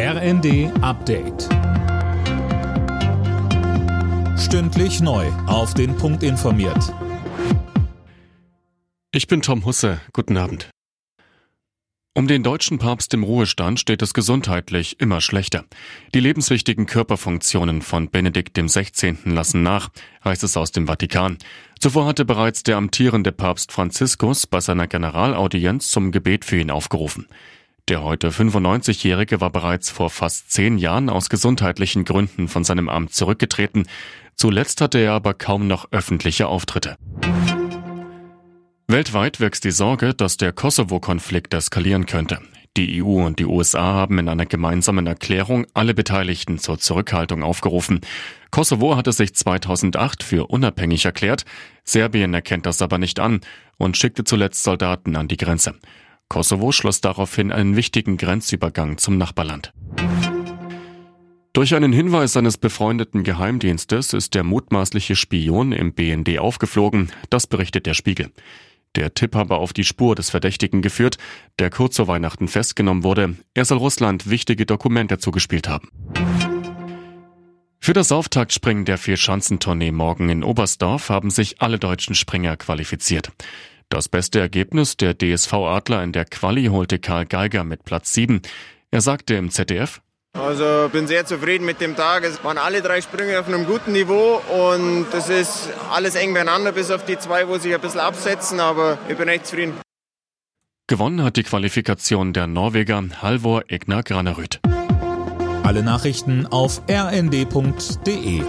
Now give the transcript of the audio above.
RND Update. Stündlich neu. Auf den Punkt informiert. Ich bin Tom Husse. Guten Abend. Um den deutschen Papst im Ruhestand steht es gesundheitlich immer schlechter. Die lebenswichtigen Körperfunktionen von Benedikt XVI. lassen nach, heißt es aus dem Vatikan. Zuvor hatte bereits der amtierende Papst Franziskus bei seiner Generalaudienz zum Gebet für ihn aufgerufen. Der heute 95-Jährige war bereits vor fast zehn Jahren aus gesundheitlichen Gründen von seinem Amt zurückgetreten. Zuletzt hatte er aber kaum noch öffentliche Auftritte. Weltweit wächst die Sorge, dass der Kosovo-Konflikt eskalieren könnte. Die EU und die USA haben in einer gemeinsamen Erklärung alle Beteiligten zur Zurückhaltung aufgerufen. Kosovo hatte sich 2008 für unabhängig erklärt, Serbien erkennt das aber nicht an und schickte zuletzt Soldaten an die Grenze. Kosovo schloss daraufhin einen wichtigen Grenzübergang zum Nachbarland. Durch einen Hinweis seines befreundeten Geheimdienstes ist der mutmaßliche Spion im BND aufgeflogen, das berichtet der Spiegel. Der Tipp habe auf die Spur des Verdächtigen geführt, der kurz vor Weihnachten festgenommen wurde. Er soll Russland wichtige Dokumente zugespielt haben. Für das Auftaktspringen der Vierschanzentournee morgen in Oberstdorf haben sich alle deutschen Springer qualifiziert. Das beste Ergebnis der DSV Adler in der Quali holte Karl Geiger mit Platz 7. Er sagte im ZDF, also bin sehr zufrieden mit dem Tag. Es waren alle drei Sprünge auf einem guten Niveau und es ist alles eng beieinander, bis auf die zwei, wo sich ein bisschen absetzen, aber ich bin echt zufrieden. Gewonnen hat die Qualifikation der Norweger Halvor Egner Granerüt. Alle Nachrichten auf rnd.de